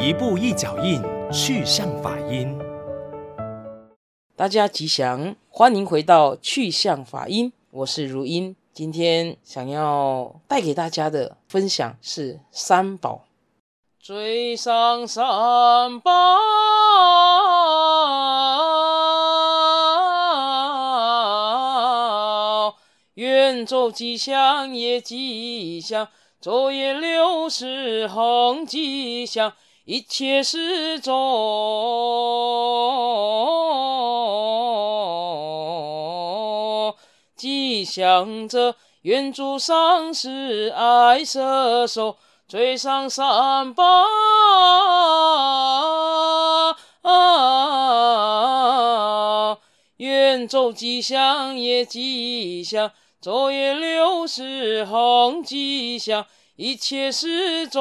一步一脚印，去向法音。大家吉祥，欢迎回到去向法音，我是如音。今天想要带给大家的分享是三宝，追上三宝，远走吉祥也吉祥，昼夜六时恒吉祥，一切时中吉祥者，愿诸上师爱摄受，追上三宝，愿走吉祥也吉祥。昼夜六时恒吉祥，一切时中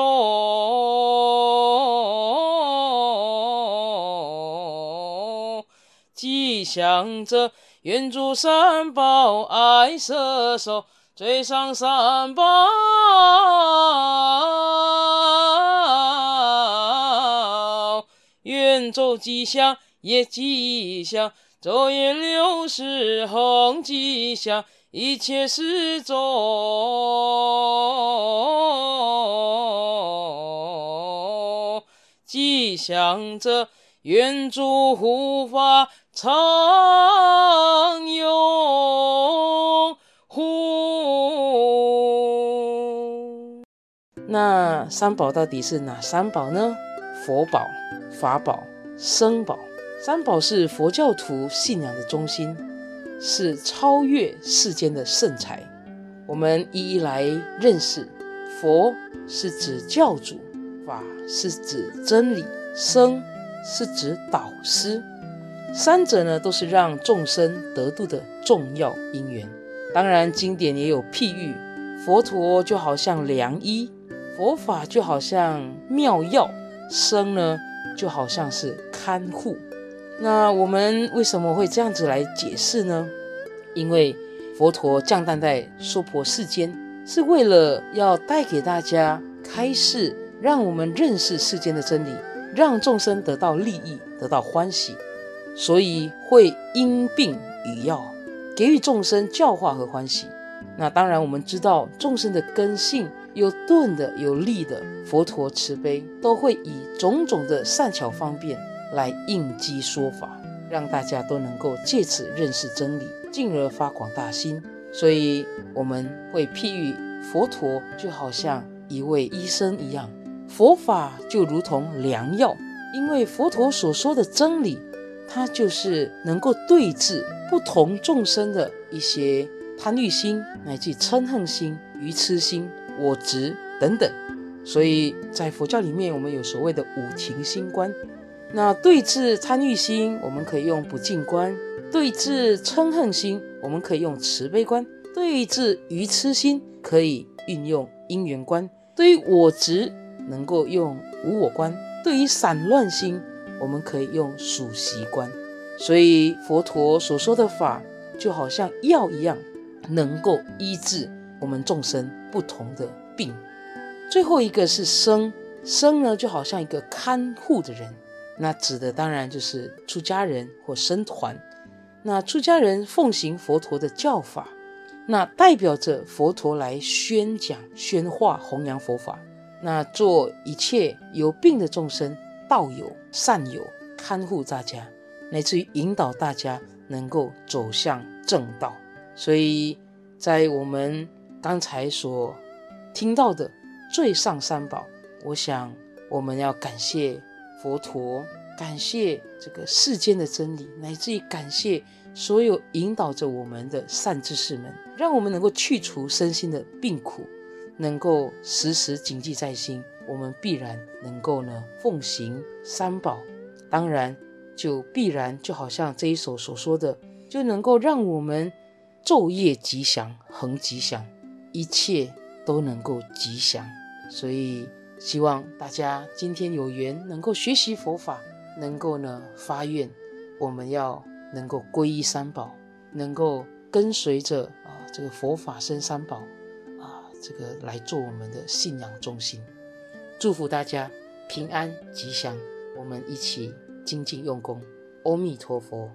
吉祥者，愿诸三宝爱摄受，追上三宝，愿走吉祥也吉祥，昼夜六时恒吉祥。一切时中想着，愿诸护法常拥护。那三宝到底是哪三宝呢？佛宝、法宝、僧宝。三宝是佛教徒信仰的中心。是超越世间的圣才，我们一一来认识。佛是指教主，法是指真理，僧是指导师。三者呢，都是让众生得度的重要因缘。当然，经典也有譬喻，佛陀就好像良医，佛法就好像妙药，僧呢就好像是看护。那我们为什么会这样子来解释呢？因为佛陀降诞在娑婆世间，是为了要带给大家开示，让我们认识世间的真理，让众生得到利益，得到欢喜，所以会因病与药，给予众生教化和欢喜。那当然，我们知道众生的根性有钝的，有利的，佛陀慈悲都会以种种的善巧方便来应机说法。让大家都能够借此认识真理，进而发广大心。所以我们会譬喻佛陀就好像一位医生一样，佛法就如同良药。因为佛陀所说的真理，它就是能够对治不同众生的一些贪欲心，乃至嗔恨心、愚痴心、我执等等。所以在佛教里面，我们有所谓的五停心观。那对治贪欲心，我们可以用不净观；对治嗔恨心，我们可以用慈悲观；对治愚痴心，可以运用因缘观；对于我执，能够用无我观；对于散乱心，我们可以用数息观。所以佛陀所说的法，就好像药一样，能够医治我们众生不同的病。最后一个是生，生呢，就好像一个看护的人。那指的当然就是出家人或僧团。那出家人奉行佛陀的教法，那代表着佛陀来宣讲、宣化、弘扬佛法。那做一切有病的众生，道友、善友，看护大家，乃至于引导大家能够走向正道。所以在我们刚才所听到的最上三宝，我想我们要感谢。佛陀，感谢这个世间的真理，乃至于感谢所有引导着我们的善知识们，让我们能够去除身心的病苦，能够时时谨记在心。我们必然能够呢奉行三宝，当然就必然就好像这一首所说的，就能够让我们昼夜吉祥，恒吉祥，一切都能够吉祥。所以。希望大家今天有缘能够学习佛法，能够呢发愿，我们要能够皈依三宝，能够跟随着啊这个佛法生三宝这个来做我们的信仰中心。祝福大家平安吉祥。我们一起精进用功，阿弥陀佛。